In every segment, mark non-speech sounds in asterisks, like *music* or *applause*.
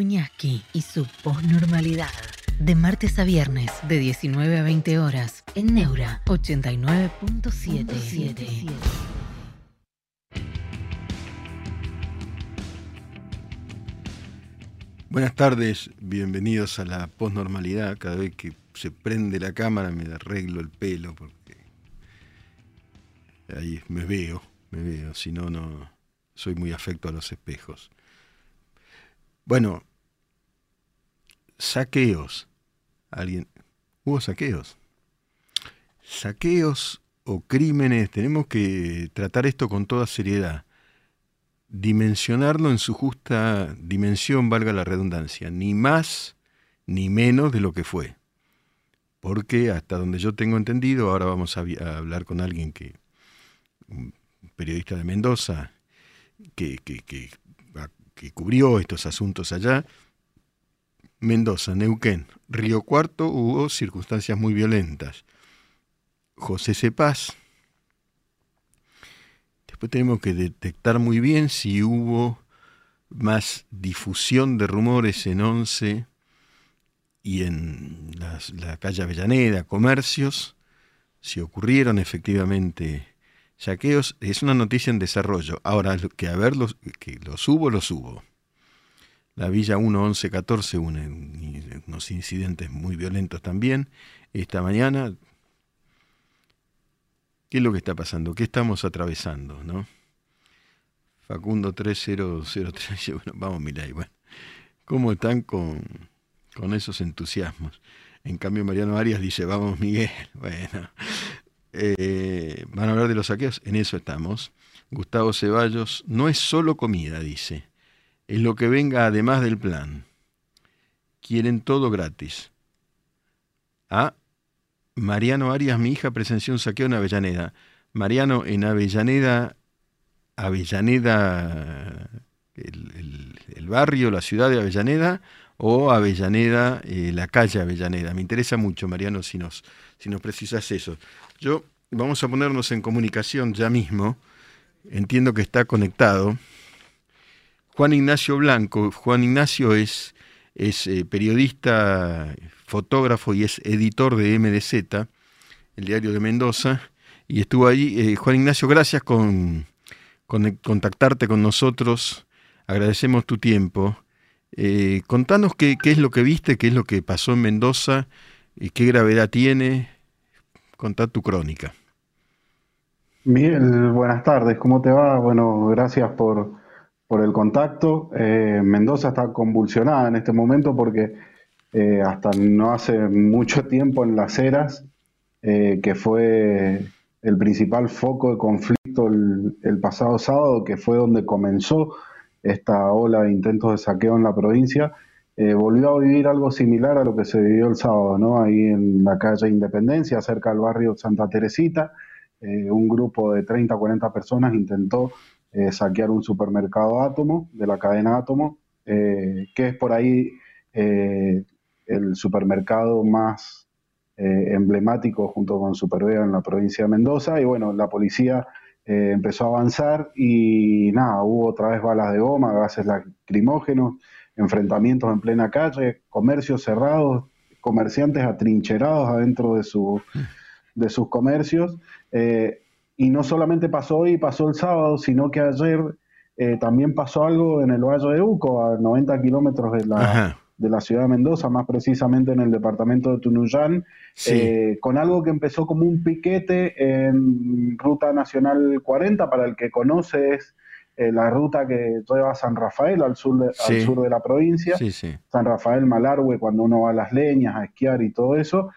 Y su posnormalidad. De martes a viernes, de 19 a 20 horas, en Neura 89.77. Buenas tardes, bienvenidos a la posnormalidad. Cada vez que se prende la cámara me arreglo el pelo porque ahí me veo, me veo, si no, no soy muy afecto a los espejos. Bueno, saqueos. ¿Alguien? ¿Hubo saqueos? Saqueos o crímenes, tenemos que tratar esto con toda seriedad. Dimensionarlo en su justa dimensión, valga la redundancia, ni más ni menos de lo que fue. Porque hasta donde yo tengo entendido, ahora vamos a, hablar con alguien que, un periodista de Mendoza, que, que, que que cubrió estos asuntos allá, Mendoza, Neuquén, Río Cuarto hubo circunstancias muy violentas. José Cepaz. Después tenemos que detectar muy bien si hubo más difusión de rumores en Once y en la calle Avellaneda, comercios, si ocurrieron efectivamente Saqueos es una noticia en desarrollo. Ahora, que a ver, los, que los hubo, los hubo. La Villa 1, 11, 14, unos incidentes muy violentos también. Esta mañana, ¿qué es lo que está pasando? ¿Qué estamos atravesando? ¿no? Facundo 3003, *laughs* bueno, vamos, ahí, bueno. ¿Cómo están con, con esos entusiasmos? En cambio, Mariano Arias dice, vamos, Miguel. *laughs* Bueno, eh, van a hablar de los saqueos, en eso estamos. Gustavo Ceballos, no es solo comida, dice, es lo que venga además del plan. Quieren todo gratis. Ah, Mariano Arias, mi hija, presenció un saqueo en Avellaneda. Mariano, en Avellaneda, Avellaneda, el, barrio, la ciudad de Avellaneda, o Avellaneda, eh, la calle Avellaneda. Me interesa mucho, Mariano, si nos, si nos precisas eso. Yo vamos a ponernos en comunicación ya mismo. Entiendo que está conectado. Juan Ignacio Blanco. Juan Ignacio es, es eh, periodista, fotógrafo y es editor de MDZ, el diario de Mendoza. Y estuvo ahí. Eh, Juan Ignacio, gracias con, contactarte con nosotros. Agradecemos tu tiempo. Eh, contanos qué, qué, es lo que viste, qué es lo que pasó en Mendoza, y qué gravedad tiene, contar tu crónica. Miguel, buenas tardes, ¿cómo te va? Bueno, gracias por, el contacto. Eh, Mendoza está convulsionada en este momento porque eh, hasta no hace mucho *laughs* tiempo en Las Heras, eh, que fue el principal foco de conflicto el, pasado sábado, que fue donde comenzó esta ola de intentos de saqueo en la provincia, eh, volvió a vivir algo similar a lo que se vivió el sábado, ¿no? Ahí en la calle Independencia, cerca del barrio Santa Teresita, un grupo de 30 o 40 personas intentó eh, saquear un supermercado Átomo, de la cadena Átomo, que es por ahí el supermercado más emblemático junto con Superveo en la provincia de Mendoza. Y bueno, la policía empezó a avanzar y nada, hubo otra vez balas de goma, gases lacrimógenos enfrentamientos en plena calle, comercios cerrados, comerciantes atrincherados adentro de, su, de sus comercios. Eh, y no solamente pasó hoy, pasó el sábado, sino que ayer eh, también pasó algo en el Valle de Uco, a 90 kilómetros de la, de la ciudad de Mendoza, más precisamente en el departamento de Tunuyán, eh, con algo que empezó como un piquete en Ruta Nacional 40, para el que conoce es eh, la ruta que lleva a San Rafael, al sur de, al sur de la provincia. San Rafael, Malargüe, cuando uno va a las leñas, a esquiar y todo eso.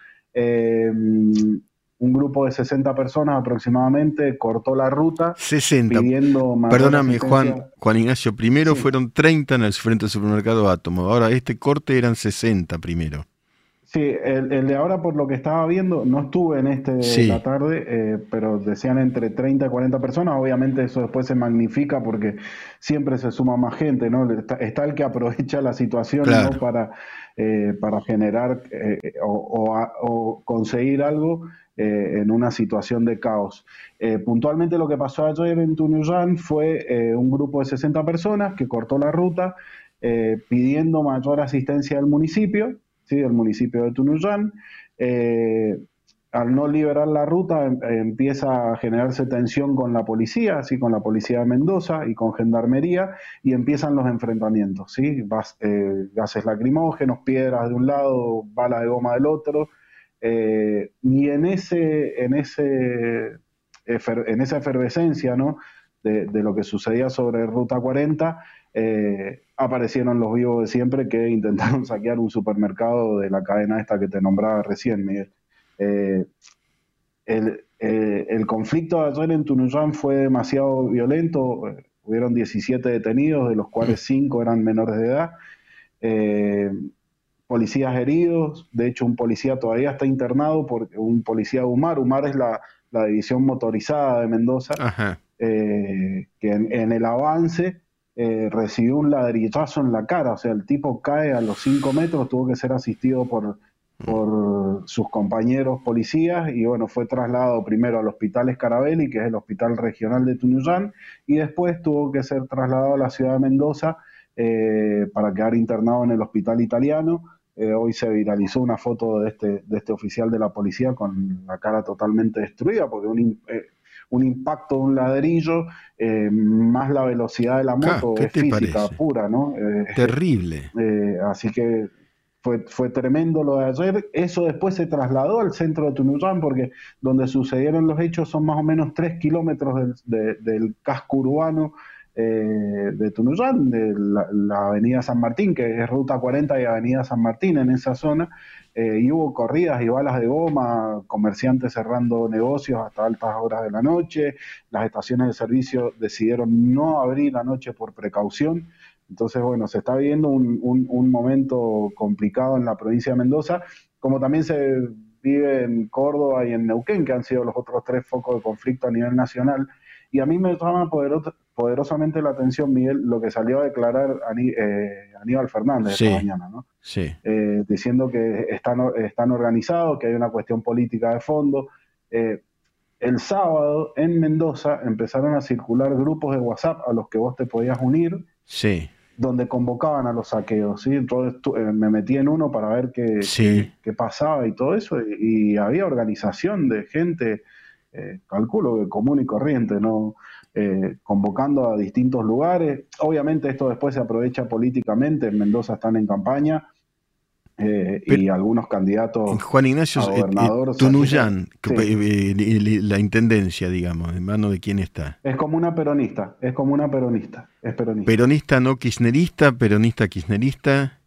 Un grupo de 60 personas aproximadamente cortó la ruta 60. pidiendo Perdóname, Juan, Juan Ignacio, primero fueron 30 en el frente del supermercado Átomo, ahora este corte eran 60 primero. Sí, el, de ahora por lo que estaba viendo, no estuve en este de la tarde, eh, pero decían entre 30 y 40 personas, obviamente eso después se magnifica porque siempre se suma más gente, ¿no? Está, el que aprovecha la situación para, eh, para generar eh, o, conseguir algo en una situación de caos. puntualmente lo que pasó ayer en Tunuyán fue un grupo de 60 personas que cortó la ruta, eh, pidiendo mayor asistencia del municipio, ¿sí? del municipio de Tunuyán. Eh, al no liberar la ruta em, empieza a generarse tensión con la policía, así con la policía de Mendoza y con gendarmería, y empiezan los enfrentamientos, ¿sí? Eh, gases lacrimógenos, piedras de un lado, balas de goma del otro, eh, y en ese, en ese, en esa efervescencia, ¿no? De, lo que sucedía sobre Ruta 40, eh, aparecieron los vivos de siempre que intentaron *laughs* saquear un supermercado de la cadena esta que te nombraba recién, Miguel. Eh, eh, el, conflicto de ayer en Tunuyán fue demasiado violento. Hubieron 17 detenidos, de los cuales 5 eran menores de edad. Eh, policías heridos. De hecho, un policía todavía está internado por un policía de UMAR. UMAR es la, división motorizada de Mendoza, que en, el avance recibió un ladrillazo en la cara. O sea, el tipo cae a los 5 metros, tuvo que ser asistido por por sus compañeros policías y bueno, fue trasladado primero al Hospital Escarabelli, que es el hospital regional de Tunuyán, y después tuvo que ser trasladado a la ciudad de Mendoza eh, para quedar internado en el hospital italiano. Eh, hoy se viralizó una foto de este, de este oficial de la policía con la cara totalmente destruida, porque un, eh, un impacto de un ladrillo, más la velocidad de la moto, es física pura, ¿no? Terrible. así que fue, fue tremendo lo de ayer. Eso después se trasladó al centro de Tunuyán, porque donde sucedieron los hechos son más o menos tres kilómetros del, casco urbano eh, de Tunuyán, de la, avenida San Martín, que es ruta 40 y avenida San Martín en esa zona. Eh, y hubo corridas y balas de goma, comerciantes cerrando negocios hasta altas horas de la noche. Las estaciones de servicio decidieron no abrir la noche por precaución. Entonces, bueno, se está viviendo un, momento complicado en la provincia de Mendoza, como también se vive en Córdoba y en Neuquén, que han sido los otros tres focos de conflicto a nivel nacional. Y a mí me llama poderosamente la atención, Miguel, lo que salió a declarar eh, Aníbal Fernández esta mañana, ¿no? Sí. Eh, diciendo que están, están organizados, que hay una cuestión política de fondo. Eh, el sábado en Mendoza empezaron a circular grupos de WhatsApp a los que vos te podías unir. Sí donde convocaban a los saqueos, ¿sí? Entonces eh, me metí en uno para ver qué, qué, pasaba y todo eso, y, había organización de gente, eh, calculo que común y corriente, ¿no? Eh, convocando a distintos lugares. Obviamente esto después se aprovecha políticamente, en Mendoza están en campaña, eh, y algunos candidatos Juan Ignacio a gobernador, Tunuyán, la intendencia, digamos, ¿en mano de quién está? Es como una peronista, es como una peronista, es peronista. Peronista no kirchnerista, peronista kirchnerista.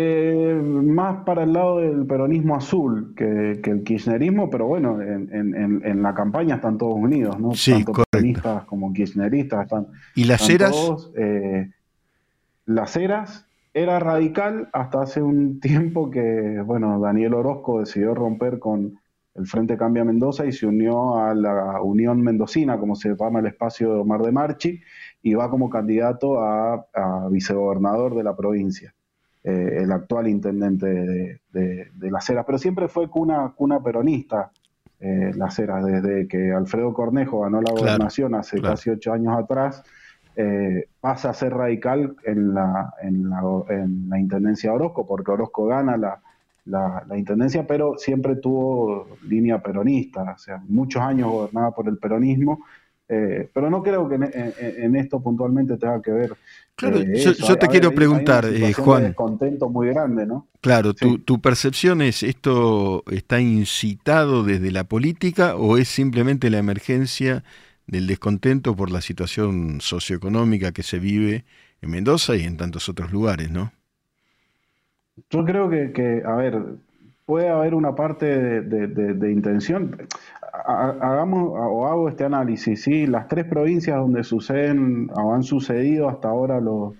Eh, más para el lado del peronismo azul que, el kirchnerismo, pero bueno, en, la campaña están todos unidos, ¿no? Sí, Tanto peronistas como kirchneristas están. ¿Y las eras? Eh, las eras era radical hasta hace un *laughs* tiempo que, bueno, Daniel Orozco decidió romper con el Frente Cambia Mendoza y se unió a la Unión Mendocina, como se llama el espacio de Omar de Marchi, y va como candidato a, vicegobernador de la provincia, eh, el actual intendente de, Las Heras. Pero siempre fue cuna, cuna peronista eh, Las Heras, desde que Alfredo Cornejo ganó la gobernación hace casi ocho años atrás eh, pasa a ser radical en la, en la, en la intendencia de Orozco, porque Orozco gana la, la, intendencia, pero siempre tuvo línea peronista, o sea, muchos años gobernaba por el peronismo. Eh, pero no creo que en, esto puntualmente tenga que ver. Claro, eh, yo, te quiero preguntar, Juan. contento muy grande, ¿no? Claro, tu, tu, percepción es: ¿esto está incitado desde la política o es simplemente la emergencia del descontento por la situación socioeconómica que se vive en Mendoza y en tantos otros lugares, ¿no? Yo creo que, a ver, puede haber una parte de, intención. Hagamos o hago este análisis, ¿sí? Las tres provincias donde suceden o han sucedido hasta ahora los,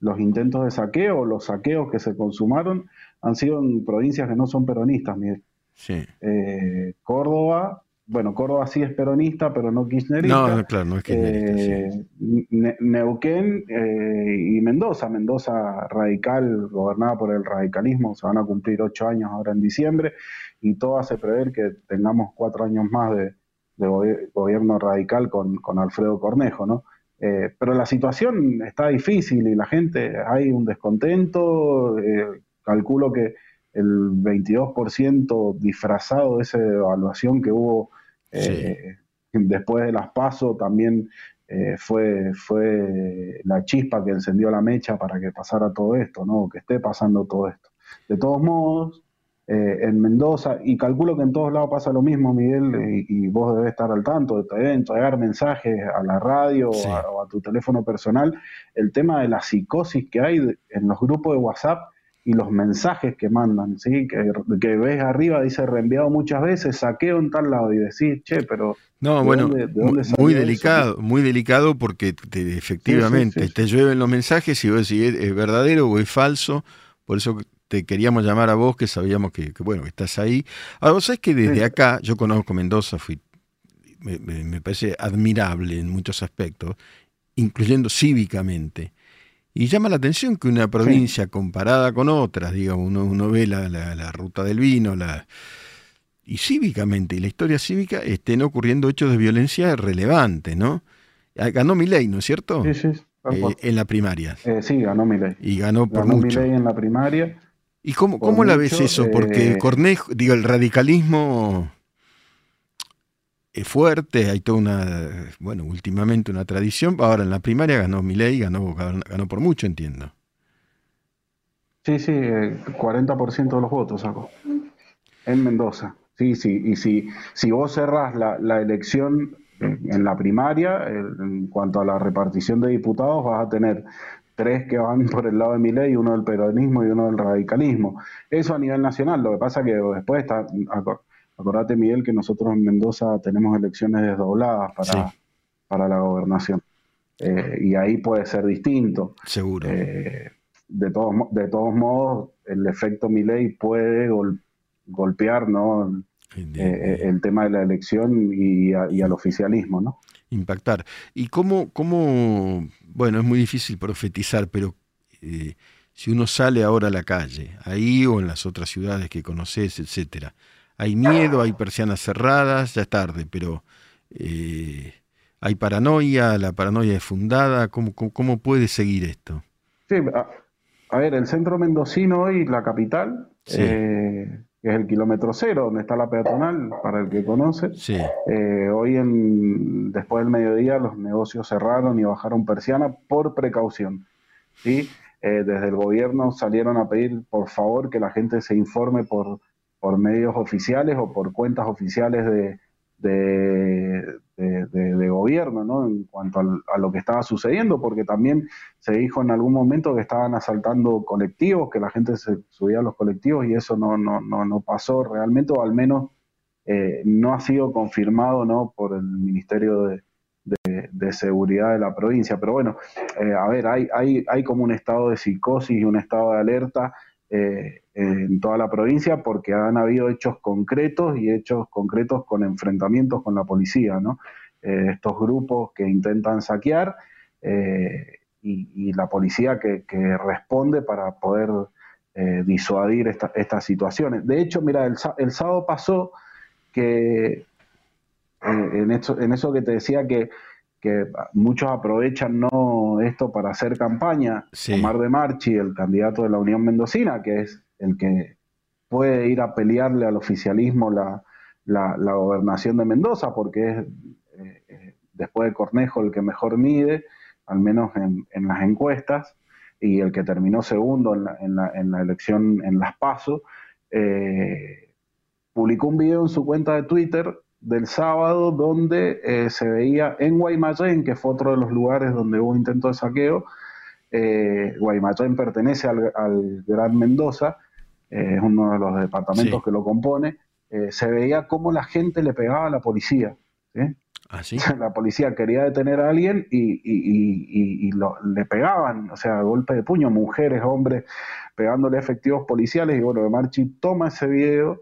los intentos de saqueo, los saqueos que se consumaron, han sido en provincias que no son peronistas, Miguel. Sí. Eh, Córdoba, bueno, Córdoba sí es peronista, pero no kirchnerista. No, claro, no es kirchnerista. Eh, Neuquén eh, y Mendoza. Mendoza radical, gobernada por el radicalismo, se van a cumplir ocho años ahora en diciembre, y todo hace prever que tengamos cuatro años más de, gobierno radical con, Alfredo Cornejo, ¿no? Eh, pero la situación está difícil y la gente, hay un descontento, eh, calculo que el 22% disfrazado de esa evaluación que hubo eh, después de las pasos también fue, fue la chispa que encendió la mecha para que pasara todo esto, ¿no? que esté pasando todo esto. De todos modos, eh, en Mendoza, y calculo que en todos lados pasa lo mismo, Miguel, y, vos debes estar al tanto de todo entregar mensajes a la radio o, a, tu teléfono personal, el tema de la psicosis que hay en los grupos de WhatsApp y los mensajes que mandan, ¿sí? que, que ves arriba, dice reenviado muchas veces, saqueo en tal lado y decís, che, pero... No, bueno, muy delicado, muy delicado porque efectivamente te llueven los mensajes y vos decís, ¿es, verdadero o es falso? Por eso te queríamos llamar a vos, que sabíamos que, bueno, que estás ahí. Ahora, vos sabés que desde acá, yo conozco Mendoza, fui, me, parece admirable en muchos aspectos, incluyendo cívicamente. Y llama la atención que una provincia comparada con otras, digamos, uno, ve la, ruta del vino, la, y cívicamente, y la historia cívica, estén ocurriendo hechos de violencia relevantes, ¿no? Ah, ganó mi ley, ¿no es cierto? Sí, sí. Eh, en la primaria. Eh, sí, ganó mi ley. Y ganó por ganó mucho. en la primaria. ¿Y cómo, cómo la ves eso? Porque eh, Cornejo, digo, el radicalismo fuerte, hay toda una, bueno, últimamente una tradición. Ahora en la primaria ganó Milei, ganó, ganó por mucho, entiendo. Sí, sí, 40% eh, de los votos sacó. En Mendoza. Sí, sí. Y si, si vos cerrás la, elección en la primaria, en cuanto a la repartición de diputados, vas a tener tres que van por el lado de mi ley, uno del peronismo y uno del radicalismo. Eso a nivel nacional, lo que pasa que después está, acordate Miguel que nosotros en Mendoza tenemos elecciones desdobladas para, para la gobernación. Eh, y ahí puede ser distinto. Seguro. Eh, de, todos, de todos modos, el efecto ley puede golpear ¿no? Eh, el tema de la elección y, y al oficialismo. ¿no? impactar. ¿Y cómo, cómo, bueno, es muy difícil profetizar, pero si uno sale ahora a la calle, ahí o en las otras ciudades que conoces, etcétera, hay miedo, hay persianas cerradas, ya es tarde, pero eh, hay paranoia, la paranoia es fundada, ¿cómo, cómo, puede seguir esto? Sí, a, ver, el centro mendocino hoy, la capital, eh, que es el kilómetro cero, donde está la peatonal, para el que conoce. Eh, hoy, en, después del mediodía, los negocios cerraron y bajaron persiana por precaución. ¿sí? Eh, desde el gobierno salieron a pedir, por favor, que la gente se informe por, por medios oficiales o por cuentas oficiales de, de, gobierno, ¿no? En cuanto a lo que estaba sucediendo, porque también se dijo en algún momento que estaban asaltando colectivos, que la gente se subía a los colectivos y eso no, no, no, no pasó realmente, o al menos eh, no ha sido confirmado, ¿no? Por el Ministerio de, Seguridad de la provincia. Pero bueno, eh, a ver, hay, hay, hay como un estado de psicosis y un estado de alerta eh, en toda la provincia porque han habido hechos concretos y hechos concretos con enfrentamientos con la policía, ¿no? Eh, estos grupos que intentan saquear eh, y, la policía que, responde para poder disuadir estas situaciones. De hecho, mira, el, sábado pasó que en, en eso que te decía que que muchos aprovechan no esto para hacer campaña. Omar de Marchi, el candidato de la Unión Mendocina, que es el que puede ir a pelearle al oficialismo la, la, gobernación de Mendoza, porque es eh, eh, después de Cornejo el que mejor mide, al menos en, en las encuestas, y el que terminó segundo en la, en la, en la elección en Las Paso, eh, publicó un video en su cuenta de Twitter del sábado donde eh, se veía en Guaymallén, que fue otro de los lugares donde hubo intento de saqueo. Eh, Guaymallén pertenece al, Gran Mendoza, eh, es uno de los departamentos que lo compone. Eh, se veía cómo la gente le pegaba a la policía. ¿Ah, *laughs* la policía quería detener a alguien y, le pegaban, o sea, golpe de puño, mujeres, hombres, pegándole efectivos policiales. Y bueno, de Marchi toma ese video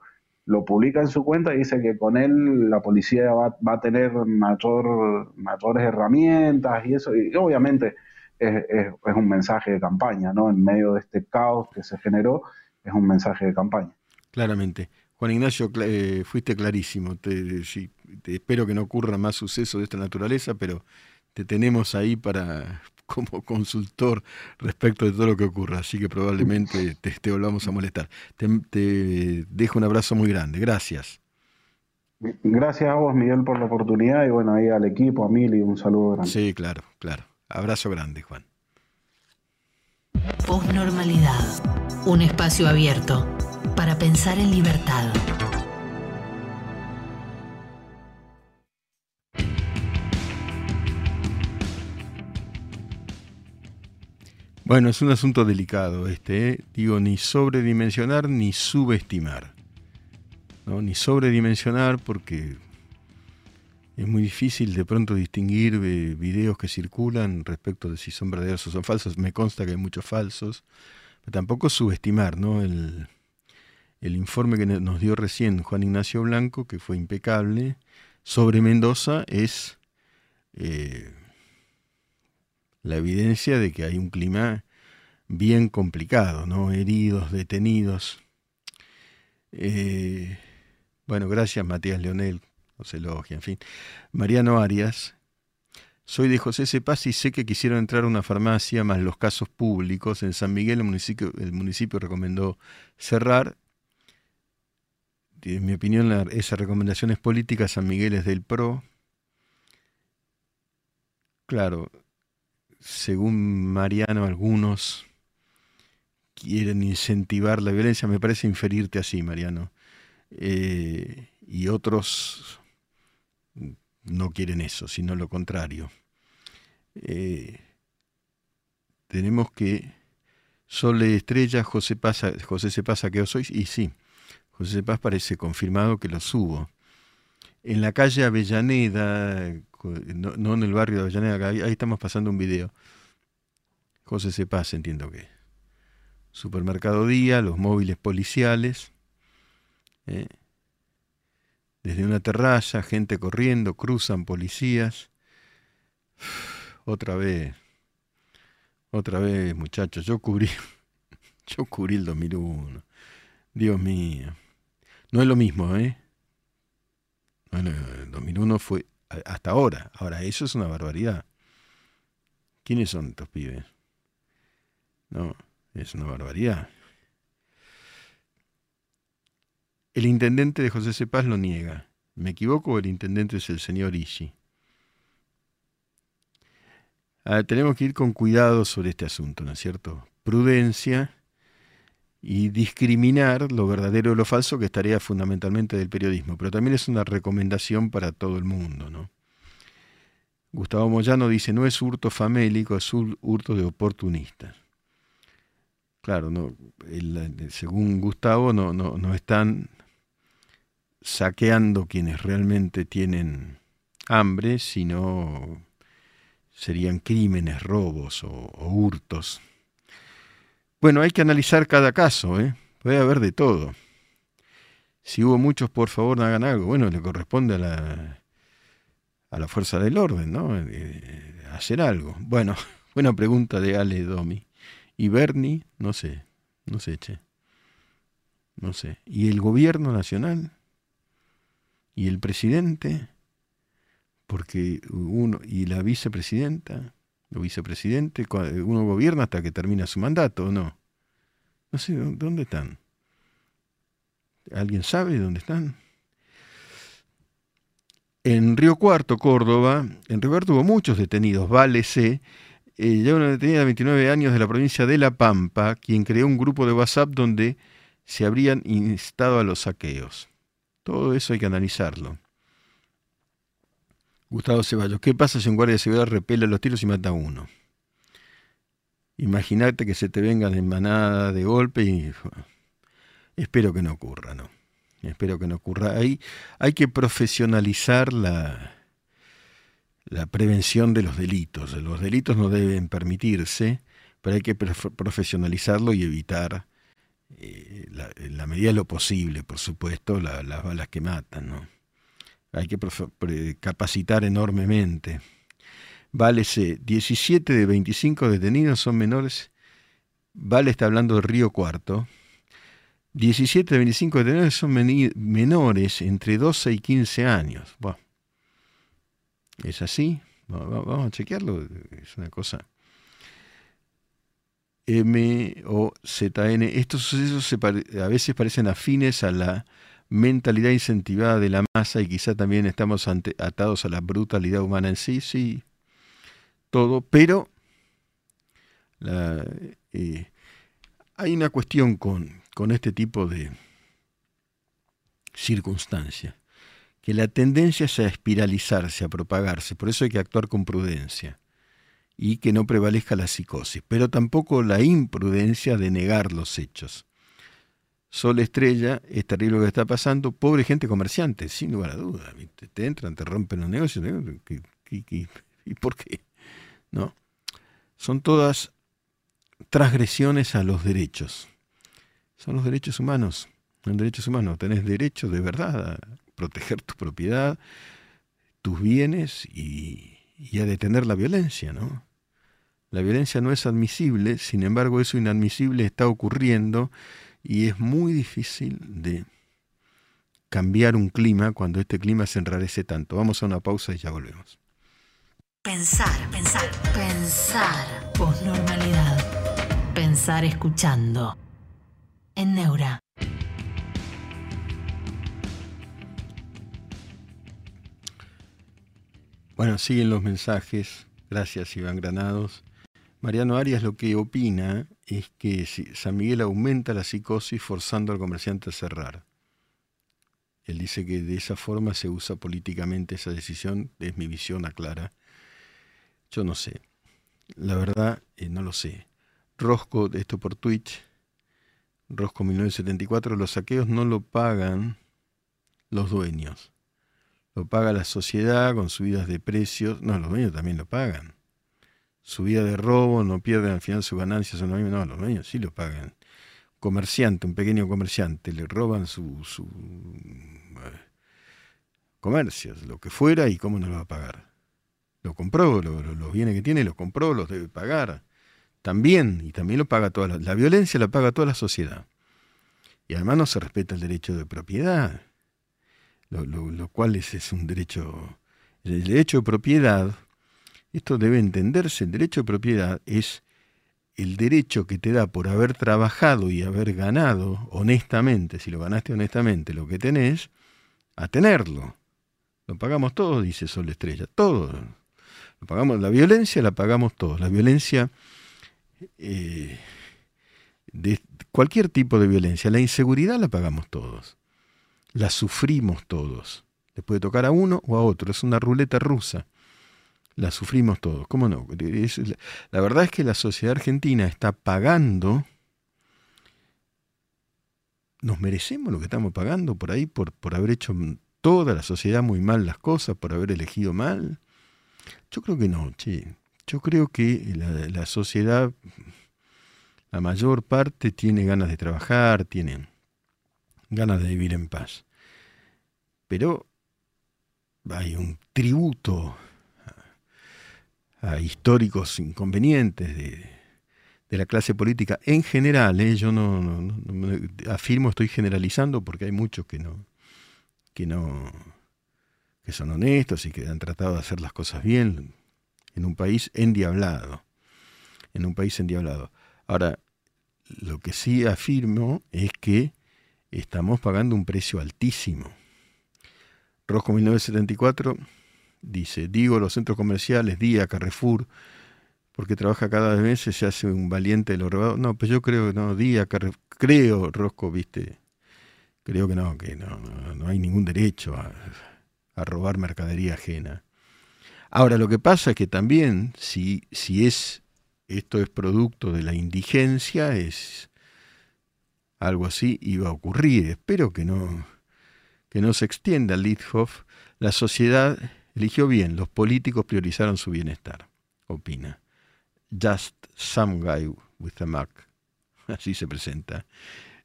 lo publica en su cuenta y dice que con él la policía va, a tener mayor, mayores herramientas y eso, y obviamente es, un mensaje de campaña, ¿no? En medio de este caos que se generó, es un mensaje de campaña. Claramente. Juan Ignacio, eh, fuiste clarísimo. Te, espero que no ocurra más sucesos de esta naturaleza, pero te tenemos ahí para como consultor respecto de todo lo que ocurra, así que probablemente te, volvamos a molestar. Te, dejo un abrazo muy grande, gracias. Gracias a vos, Miguel, por la oportunidad y bueno, ahí al equipo, a Mili, un saludo grande. Sí, claro, claro. Abrazo grande, Juan. Postnormalidad, un espacio abierto para pensar en libertad. Bueno, es un asunto delicado este, ¿eh? digo, ni sobredimensionar ni subestimar. ¿no? Ni sobredimensionar porque es muy difícil de pronto distinguir eh, videos que circulan respecto de si son verdaderos o son falsos. Me consta que hay muchos falsos. Pero tampoco subestimar, ¿no? El, informe que nos dio recién Juan Ignacio Blanco, que fue impecable, sobre Mendoza, es eh, la evidencia de que hay un clima bien complicado, ¿no? Heridos, detenidos. Eh, bueno, gracias Matías Leonel, nos elogia, en fin. Mariano Arias, soy de José Cepaz y sé que quisieron entrar a una farmacia, más los casos públicos. En San Miguel el municipio, el municipio recomendó cerrar. En mi opinión, esa recomendación es política. San Miguel es del PRO. Claro, según Mariano, algunos quieren incentivar la violencia, me parece inferirte así, Mariano. Eh, y otros no quieren eso, sino lo contrario. Eh, tenemos que Sole Estrella, José, Pasa, José se pasa que os sois, y sí, José Paz parece confirmado que lo subo. En la calle Avellaneda, no, en el barrio de Avellaneda, ahí, estamos pasando un video. José Cepaz, entiendo que. Supermercado Día, los móviles policiales. Eh, desde una terraza, gente corriendo, cruzan policías. Otra vez, otra vez, muchachos, yo cubrí, *laughs* yo cubrí el 2001. Dios mío. No es lo mismo, ¿eh? Bueno, el 2001 fue hasta ahora. Ahora, eso es una barbaridad. ¿Quiénes son estos pibes? No, es una barbaridad. El intendente de José Cepaz lo niega. ¿Me equivoco? El intendente es el señor Ishi. Ah, tenemos que ir con cuidado sobre este asunto, ¿no es cierto? Prudencia y discriminar lo verdadero de lo falso, que es tarea fundamentalmente del periodismo, pero también es una recomendación para todo el mundo. ¿no? Gustavo Moyano dice, no es hurto famélico, es hurto de oportunistas. Claro, no, según Gustavo, no, no, no están saqueando quienes realmente tienen hambre, sino serían crímenes, robos o hurtos bueno, hay que analizar cada caso, ¿eh? puede haber de todo. Si hubo muchos, por favor, no hagan algo. Bueno, le corresponde a la, a la fuerza del orden, ¿no? Eh, hacer algo. Bueno, *laughs* buena pregunta de Ale Domi. ¿Y Bernie? No sé, no sé, che. No sé. ¿Y el gobierno nacional? ¿Y el presidente? Porque uno, ¿y la vicepresidenta? Vicepresidente, uno gobierna hasta que termina su mandato, ¿o no? No sé, ¿dónde están? ¿Alguien sabe dónde están? En Río Cuarto, Córdoba, en Río hubo muchos detenidos, vale C, eh, ya una detenida de 29 años de la provincia de La Pampa, quien creó un grupo de WhatsApp donde se habrían instado a los saqueos. Todo eso hay que analizarlo. Gustavo Ceballos, ¿qué pasa si un guardia de seguridad repele los tiros y mata a uno? Imagínate que se te vengan en manada de golpe y espero que no ocurra, ¿no? Espero que no ocurra. Ahí hay que profesionalizar la, la prevención de los delitos. Los delitos no deben permitirse, pero hay que profesionalizarlo y evitar, eh, en la medida de lo posible, por supuesto, las balas que matan, ¿no? Hay que capacitar enormemente. Válese, 17 de 25 detenidos son menores. Vale está hablando de Río Cuarto. 17 de 25 detenidos son menores entre 12 y 15 años. Es así. Vamos a chequearlo, es una cosa. M o Z N. Estos sucesos a veces parecen afines a la mentalidad incentivada de la masa y quizá también estamos atados a la brutalidad humana en sí, sí, todo, pero eh, hay una cuestión con, con este tipo de circunstancias, que la tendencia es a espiralizarse, a propagarse, por eso hay que actuar con prudencia y que no prevalezca la psicosis, pero tampoco la imprudencia de negar los hechos. Sol estrella, es terrible lo que está pasando, pobre gente comerciante, sin lugar a duda. Te entran, te rompen los negocios, y por qué? ¿No? Son todas transgresiones a los derechos. Son los derechos humanos. Son derechos humanos. Tenés derecho de verdad a proteger tu propiedad, tus bienes y, y a detener la violencia, ¿no? La violencia no es admisible, sin embargo eso inadmisible está ocurriendo y es muy difícil de cambiar un clima cuando este clima se enrarece tanto. Vamos a una pausa y ya volvemos. Pensar, pensar, pensar. Posnormalidad. Pensar escuchando. En Neura. Bueno, siguen los mensajes. Gracias, Iván Granados. Mariano Arias lo que opina es que San Miguel aumenta la psicosis forzando al comerciante a cerrar. Él dice que de esa forma se usa políticamente esa decisión, es mi visión aclara. Yo no sé, la verdad eh, no lo sé. Rosco, esto por Twitch, Rosco 1974, los saqueos no lo pagan los dueños, lo paga la sociedad con subidas de precios, no, los dueños también lo pagan su vida de robo, no pierden al final sus ganancias, no, no los dueños sí lo pagan. Comerciante, un pequeño comerciante, le roban su, su eh, comercios, lo que fuera, y cómo no lo va a pagar. Lo compró, los bienes que tiene, los compró, los debe pagar. También, y también lo paga toda la, la violencia la paga toda la sociedad. Y además no se respeta el derecho de propiedad, lo, lo cual es, es un derecho, el derecho de propiedad esto debe entenderse, el derecho de propiedad es el derecho que te da por haber trabajado y haber ganado honestamente, si lo ganaste honestamente, lo que tenés, a tenerlo. Lo pagamos todos, dice Sol Estrella, todos. Lo pagamos, la violencia la pagamos todos. La violencia, eh, de cualquier tipo de violencia, la inseguridad la pagamos todos. La sufrimos todos. Le puede tocar a uno o a otro, es una ruleta rusa la sufrimos todos. ¿Cómo no? la verdad es que la sociedad argentina está pagando, nos merecemos lo que estamos pagando por ahí, por, por haber hecho toda la sociedad muy mal las cosas, por haber elegido mal. Yo creo que no, che. Yo creo que la, la sociedad, la mayor parte, tiene ganas de trabajar, tiene ganas de vivir en paz. Pero hay un tributo a históricos inconvenientes de, la clase política en general. ¿eh? Yo no, afirmo, estoy generalizando porque hay muchos que no, que no, que son honestos y que han tratado de hacer las cosas bien en un país endiablado, en un país endiablado. Ahora, lo que sí afirmo es que estamos pagando un precio altísimo. Rosco 1974 dice, digo los centros comerciales, Día, Carrefour, porque trabaja cada vez se hace un valiente de lo robado. No, pues yo creo que no, Día, Carrefour, creo, Rosco, viste, creo que no, que no, no, hay ningún derecho a, a, robar mercadería ajena. Ahora, lo que pasa es que también, si, si es, esto es producto de la indigencia, es algo así iba a ocurrir. Espero que no, que no se extienda Lidhoff. La sociedad Eligió bien, los políticos priorizaron su bienestar, opina. Just some guy with a Mac. *laughs* Así se presenta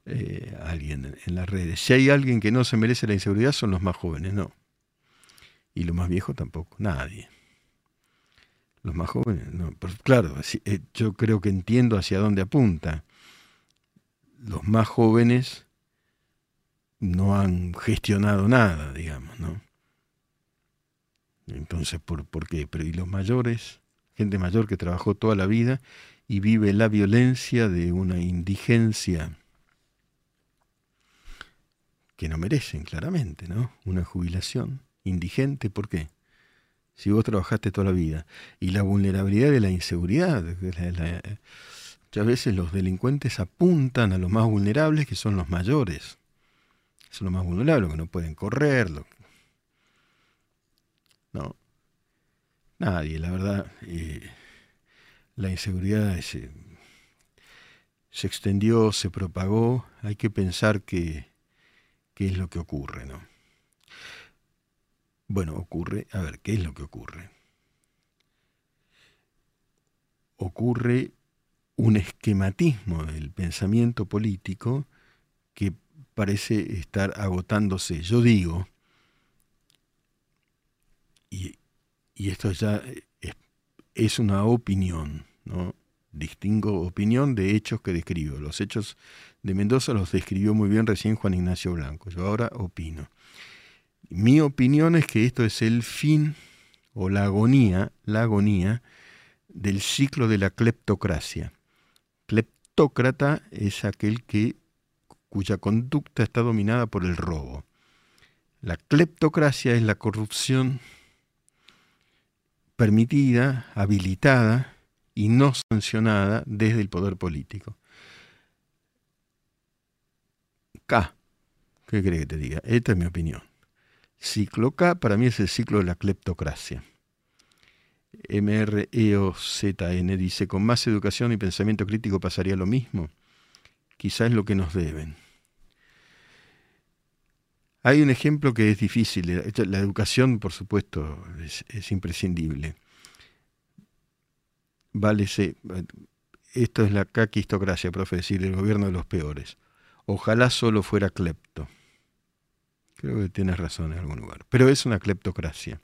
eh, alguien en las redes. Si hay alguien que no se merece la inseguridad, son los más jóvenes, no. Y los más viejos tampoco, nadie. Los más jóvenes, no. claro, eh, yo creo que entiendo hacia dónde apunta. Los más jóvenes no han gestionado nada, digamos, ¿no? Entonces, ¿por, ¿por qué? Pero ¿y los mayores? Gente mayor que trabajó toda la vida y vive la violencia de una indigencia que no merecen, claramente, ¿no? Una jubilación indigente, ¿por qué? Si vos trabajaste toda la vida. Y la vulnerabilidad de la inseguridad. muchas veces los delincuentes apuntan a los más vulnerables, que son los mayores. Son los más vulnerables, que no pueden correr. No. Nadie, la verdad. Eh, la inseguridad se, se extendió, se propagó. Hay que pensar que qué es lo que ocurre, ¿no? Bueno, ocurre, a ver, ¿qué es lo que ocurre? Ocurre un esquematismo del pensamiento político que parece estar agotándose. Yo digo, y, esto ya es, es, una opinión, ¿no? Distingo opinión de hechos que describo. Los hechos de Mendoza los describió muy bien recién Juan Ignacio Blanco. Yo ahora opino. Mi opinión es que esto es el fin o la agonía, la agonía del ciclo de la cleptocracia. Cleptócrata es aquel que cuya conducta está dominada por el robo. La cleptocracia es la corrupción permitida, habilitada y no sancionada desde el poder político. K. ¿Qué cree que te diga? Esta es mi opinión. Ciclo K para mí es el ciclo de la cleptocracia. MREOZN dice, con más educación y pensamiento crítico pasaría lo mismo. Quizás es lo que nos deben. Hay un ejemplo que es difícil. La educación, por supuesto, es, imprescindible. Vale, esto es la caquistocracia, profe, decir, el gobierno de los peores. Ojalá solo fuera clepto. Creo que tienes razón en algún lugar. Pero es una cleptocracia.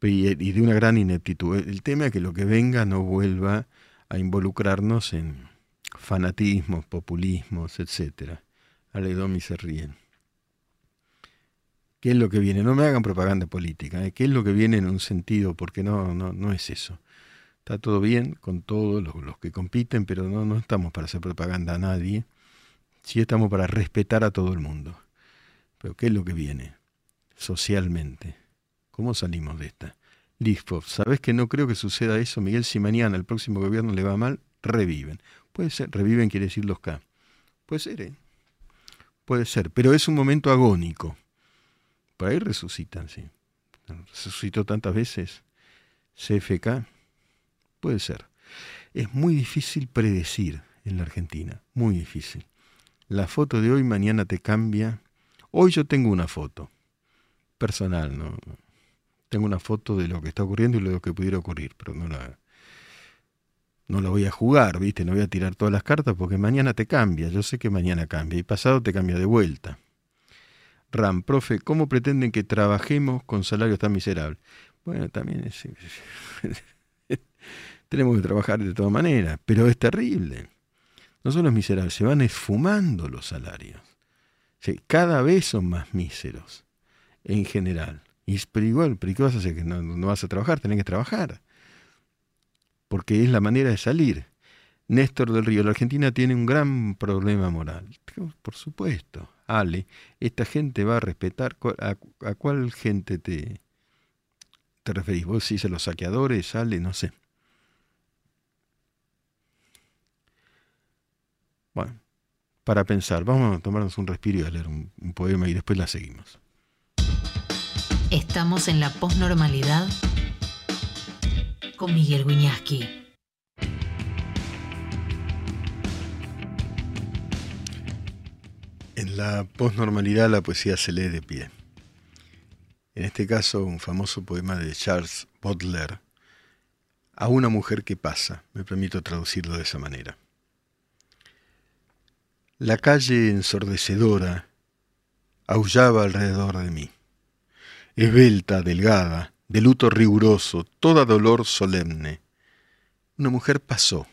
Y de una gran ineptitud. El tema es que lo que venga no vuelva a involucrarnos en fanatismos, populismos, etc. Aledomi se ríen. ¿Qué es lo que viene? No me hagan propaganda política. ¿eh? ¿Qué es lo que viene en un sentido? Porque no, no, no es eso. Está todo bien con todos los, que compiten, pero no, no estamos para hacer propaganda a nadie si estamos para respetar a todo el mundo. Pero ¿qué es lo que viene? Socialmente. ¿Cómo salimos de esta? Listo, ¿sabes que no creo que suceda eso, Miguel? Si mañana el próximo gobierno le va mal, reviven. Puede ser, reviven quiere decir los K. Puede ser, ¿eh? Puede ser, pero es un momento agónico. Por ahí resucitan, sí. Resucitó tantas veces. CFK. Puede ser. Es muy difícil predecir en la Argentina, muy difícil la foto de hoy mañana te cambia. Hoy yo tengo una foto personal, ¿no? Tengo una foto de lo que está ocurriendo y lo que pudiera ocurrir, pero no la, no la voy a jugar, ¿viste? No voy a tirar todas las cartas porque mañana te cambia. Yo sé que mañana cambia y pasado te cambia de vuelta. Ram, profe, ¿cómo pretenden que trabajemos con salarios tan miserables? Bueno, también es, *laughs* tenemos que trabajar de todas maneras, pero es terrible no son los miserables, se van esfumando los salarios. cada vez son más míseros, en general. Y, pero igual, ¿pero qué vas a hacer? ¿Que no, vas a trabajar? Tenés que trabajar. Porque es la manera de salir. Néstor del Río, la Argentina tiene un gran problema moral. Por supuesto. Ale, esta gente va a respetar. ¿A, cuál gente te, te referís? ¿Vos decís a los saqueadores? Ale, no sé. Bueno, para pensar, vamos a tomarnos un respiro y a leer un, poema y después la seguimos. Estamos en la posnormalidad con Miguel Wiñaski. En la posnormalidad la poesía se lee de pie. En este caso, un famoso poema de Charles Baudelaire, A una mujer que pasa, me permito traducirlo de esa manera. La calle ensordecedora aullaba alrededor de mí. Esbelta, delgada, de luto riguroso, toda dolor solemne. Una mujer pasó,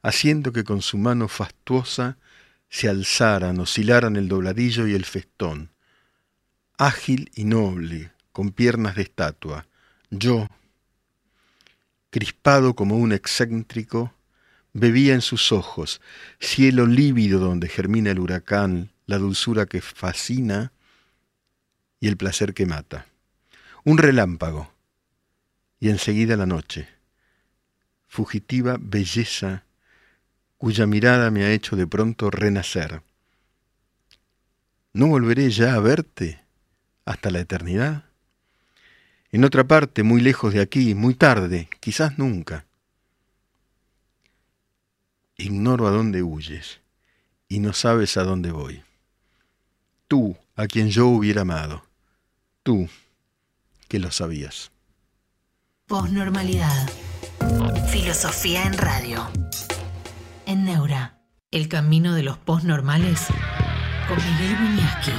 haciendo que con su mano fastuosa se alzaran, oscilaran el dobladillo y el festón. Ágil y noble, con piernas de estatua. Yo, crispado como un excéntrico, bebía en sus ojos, cielo lívido donde germina el huracán, la dulzura que fascina y el placer que mata. Un relámpago y enseguida la noche. Fugitiva belleza cuya mirada me ha hecho de pronto renacer. ¿No volveré ya a verte hasta la eternidad? En otra parte, muy lejos de aquí, muy tarde, quizás nunca. Ignoro a dónde huyes y no sabes a dónde voy. Tú, a quien yo hubiera amado. Tú, que lo sabías. Posnormalidad. Filosofía en radio. En Neura. El camino de los posnormales con Miguel Muñazqui.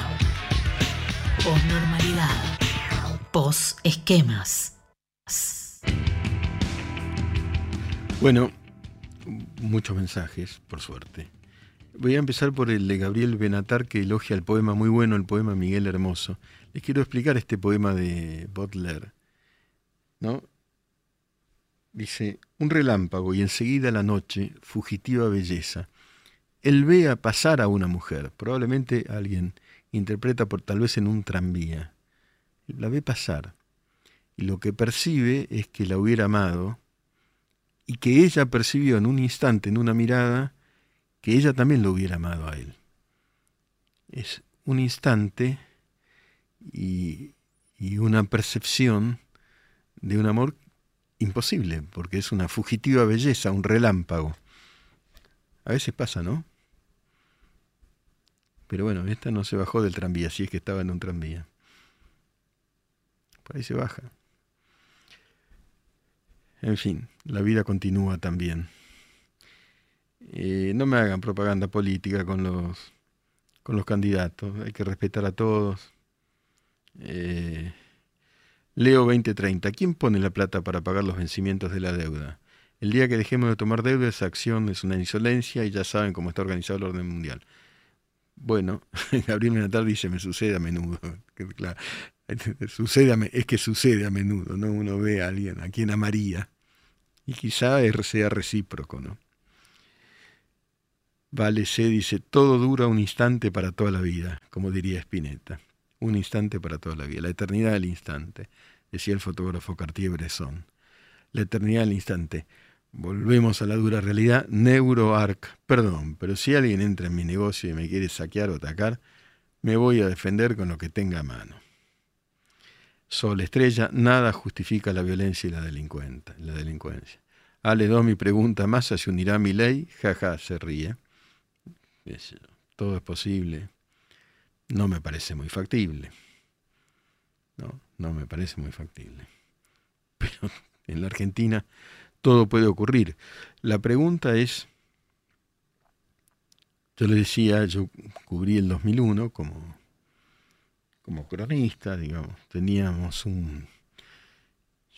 Posnormalidad. Pos-esquemas. Bueno, muchos mensajes, por suerte. Voy a empezar por el de Gabriel Benatar, que elogia el poema muy bueno, el poema Miguel Hermoso. Les quiero explicar este poema de Butler. ¿no? Dice, un relámpago y enseguida la noche, fugitiva belleza. Él ve a pasar a una mujer, probablemente alguien interpreta por tal vez en un tranvía. La ve pasar. Y lo que percibe es que la hubiera amado y que ella percibió en un instante, en una mirada, que ella también lo hubiera amado a él. Es un instante y, y una percepción de un amor imposible, porque es una fugitiva belleza, un relámpago. A veces pasa, ¿no? Pero bueno, esta no se bajó del tranvía, si es que estaba en un tranvía. Por ahí se baja. En fin, la vida continúa también. Eh, no me hagan propaganda política con los, con los candidatos, hay que respetar a todos. Eh, Leo 2030, ¿quién pone la plata para pagar los vencimientos de la deuda? El día que dejemos de tomar deuda, esa acción es una insolencia y ya saben cómo está organizado el orden mundial. Bueno, *laughs* Gabriel Natal dice, me sucede a menudo. *laughs* *laughs* Sucede es que sucede a menudo, ¿no? Uno ve a alguien a quien amaría y quizá sea recíproco, ¿no? Vale C dice, todo dura un instante para toda la vida, como diría Spinetta. Un instante para toda la vida, la eternidad del instante, decía el fotógrafo Cartier-Bresson. La eternidad del instante. Volvemos a la dura realidad. NeuroArc. Perdón, pero si alguien entra en mi negocio y me quiere saquear o atacar, me voy a defender con lo que tenga a mano. Sol Estrella, nada justifica la violencia y la, la delincuencia. Ale mi pregunta, ¿Massa se unirá a mi ley? Jaja, se ríe. todo es posible. No me parece muy factible. No, no me parece muy factible. *laughs* Pero en la Argentina todo puede ocurrir. La pregunta es, yo le decía, yo cubrí el 2001 como, como cronista, digamos, teníamos un...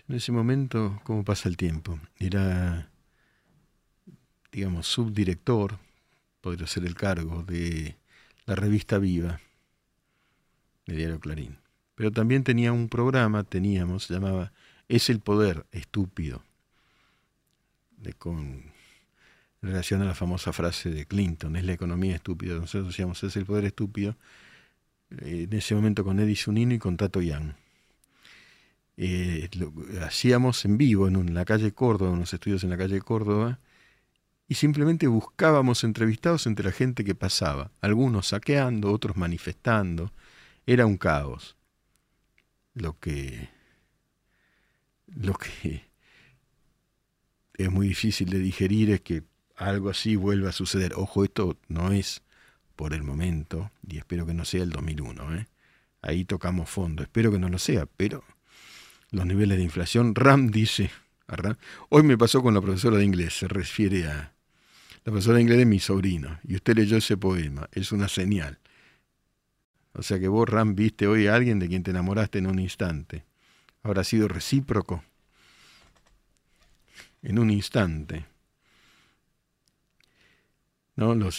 en ese momento, ¿cómo pasa el tiempo? Era, digamos, subdirector, podría ser el cargo, de la revista Viva, de Diario Clarín. Pero también tenía un programa, teníamos, se llamaba Es el Poder, Estúpido con relación a la famosa frase de Clinton, es la economía estúpida. Nosotros decíamos, es el poder estúpido, eh, en ese momento con Eddie Zunino y con Tato Young. Eh, lo hacíamos en vivo en, la calle Córdoba, en unos estudios en la calle Córdoba, y simplemente buscábamos entrevistados entre la gente que pasaba, algunos saqueando, otros manifestando. Era un caos. Lo que, lo que es muy difícil de digerir es que algo así vuelva a suceder. Ojo, esto no es por el momento, y espero que no sea el 2001. ¿eh? Ahí tocamos fondo, espero que no lo sea, pero los niveles de inflación, Ram dice, hoy me pasó con la profesora de inglés, se refiere a la profesora de inglés de mi sobrino, y usted leyó ese poema, es una señal. O sea que vos, Ram, viste hoy a alguien de quien te enamoraste en un instante. ¿Habrá sido recíproco? en un instante. ¿No? *laughs*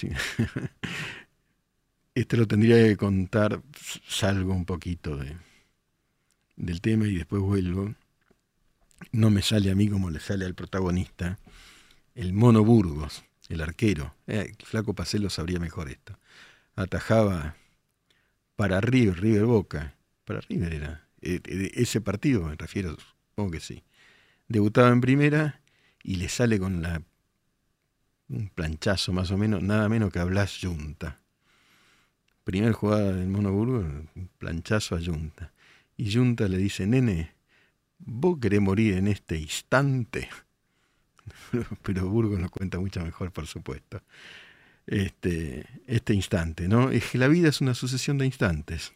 Este lo tendría que contar, salgo un poquito de, del tema y después vuelvo. No me sale a mí como le sale al protagonista, el Mono Burgos, el arquero. Eh, flaco Pacelo sabría mejor esto. Atajaba para River, River Boca. Para River era. Eh, ese partido me refiero, supongo que sí. Debutaba en primera y le sale con la un planchazo más o menos, nada menos que a Blas Junta. Primer jugada del Monoburgo, un planchazo a Junta. Y Junta le dice, nene, vos querés morir en este instante. *laughs* Pero Burgos lo cuenta mucho mejor, por supuesto. Este, este instante, ¿no? Es que la vida es una sucesión de instantes.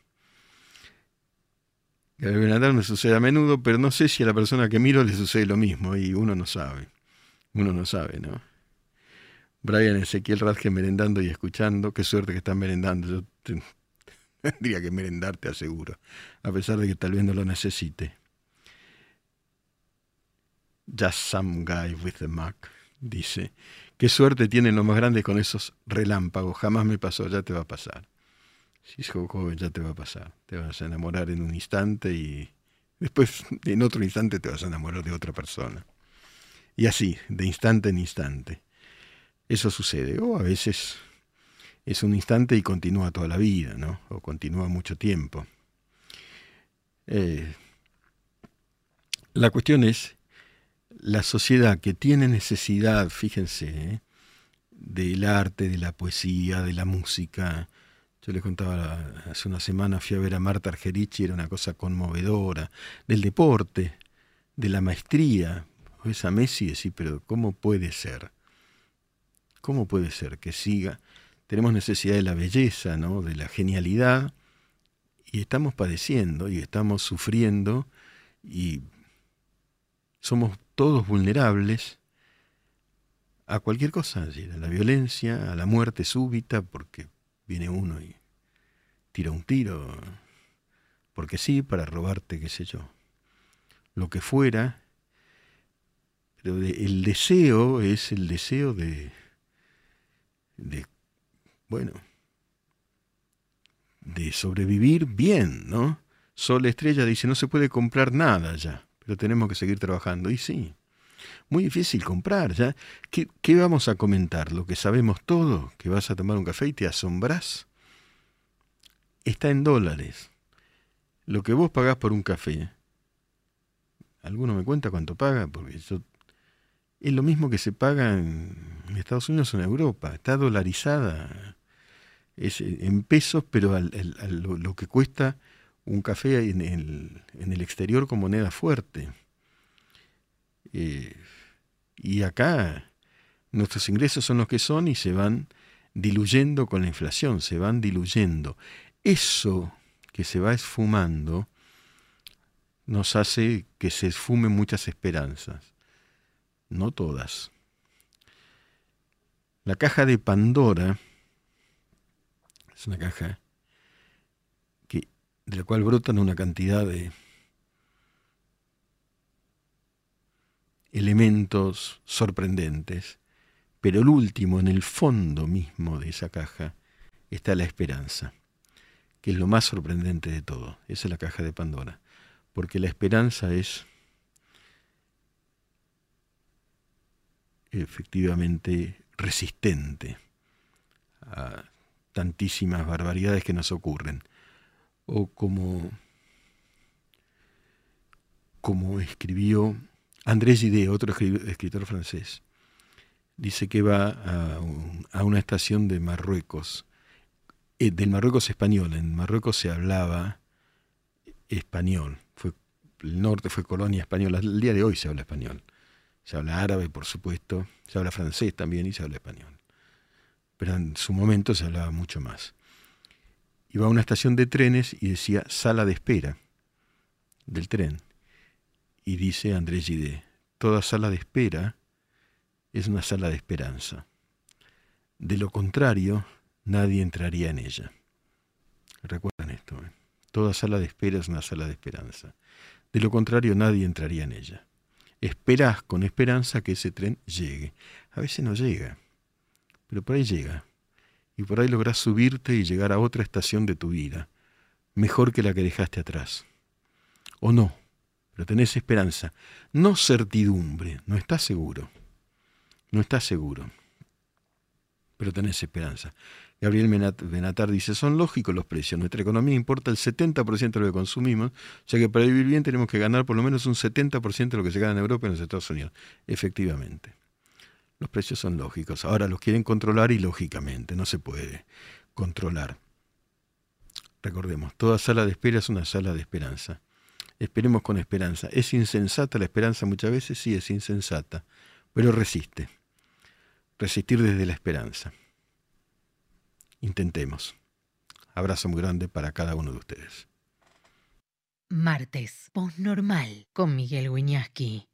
El Benatar me sucede a menudo, pero no sé si a la persona que miro le sucede lo mismo y uno no sabe. Uno no sabe, ¿no? Brian Ezequiel Radke merendando y escuchando. Qué suerte que están merendando. Yo *laughs* tendría que merendar, te aseguro. A pesar de que tal vez no lo necesite. Just some guy with a Mac, dice. Qué suerte tienen los más grandes con esos relámpagos. Jamás me pasó, ya te va a pasar. Si es joven, ya te va a pasar. Te vas a enamorar en un instante y después en otro instante te vas a enamorar de otra persona. Y así, de instante en instante. Eso sucede. O a veces es un instante y continúa toda la vida, ¿no? O continúa mucho tiempo. Eh, la cuestión es la sociedad que tiene necesidad, fíjense, ¿eh? del arte, de la poesía, de la música. Yo les contaba hace una semana, fui a ver a Marta Argerici, era una cosa conmovedora, del deporte, de la maestría. Ves a Messi y decís, pero ¿cómo puede ser? ¿Cómo puede ser que siga? Tenemos necesidad de la belleza, ¿no? de la genialidad, y estamos padeciendo y estamos sufriendo y somos todos vulnerables a cualquier cosa, a la violencia, a la muerte súbita, porque viene uno y tira un tiro, porque sí, para robarte, qué sé yo, lo que fuera, pero el deseo es el deseo de, de, bueno, de sobrevivir bien, ¿no? Sol Estrella dice, no se puede comprar nada ya, tenemos que seguir trabajando. Y sí, muy difícil comprar. ¿Qué, vamos a comentar? ¿Lo que sabemos todo? ¿Que vas a tomar un café y te asombras? Está en dólares. Lo que vos pagás por un café, ¿alguno me cuenta cuánto paga? Porque yo es lo mismo que se paga en Estados Unidos o en Europa. Está dolarizada. Es en pesos, pero lo, que cuesta un café en el, en el, exterior con moneda fuerte. Eh, y acá nuestros ingresos son los que son y se van diluyendo con la inflación, se van diluyendo. Eso que se va esfumando nos hace que se esfumen muchas esperanzas no todas. La caja de Pandora es una caja de la cual brotan una cantidad de elementos sorprendentes, pero el último, en el fondo mismo de esa caja, está la esperanza, que es lo más sorprendente de todo. Esa es la caja de Pandora, porque la esperanza es efectivamente resistente a tantísimas barbaridades que nos ocurren. O como, como escribió Andrés Gide, otro escritor francés, dice que va a, una estación de Marruecos, eh, del Marruecos español. En Marruecos se hablaba español. Fue, el norte fue colonia española. El día de hoy se habla español. Se habla árabe, por supuesto, se habla francés también y se habla español. Pero en su momento se hablaba mucho más. Iba a una estación de trenes y decía sala de espera del tren. Y dice Andrés Gide, toda sala de espera es una sala de esperanza. De lo contrario, nadie entraría en ella. Recuerden esto. ¿eh? Toda sala de espera es una sala de esperanza. De lo contrario, nadie entraría en ella esperás con esperanza que ese tren llegue. A veces no llega, pero por ahí llega. Y por ahí lográs subirte y llegar a otra estación de tu vida, mejor que la que dejaste atrás. o no, pero tenés esperanza. No certidumbre, no estás seguro. No estás seguro, pero tenés esperanza. Gabriel Benatar dice, son lógicos los precios, nuestra economía importa el 70% de lo que consumimos, o sea que para vivir bien tenemos que ganar por lo menos un 70% de lo que se gana en Europa y en los Estados Unidos. Efectivamente, los precios son lógicos, ahora los quieren controlar y lógicamente, no se puede controlar. Recordemos, toda sala de espera es una sala de esperanza. Esperemos con esperanza. ¿Es insensata la esperanza muchas veces? Sí, es insensata, pero resiste. Resistir desde la esperanza. Intentemos. Abrazo muy grande para cada uno de ustedes. Martes, normal con Miguel Wiñaski.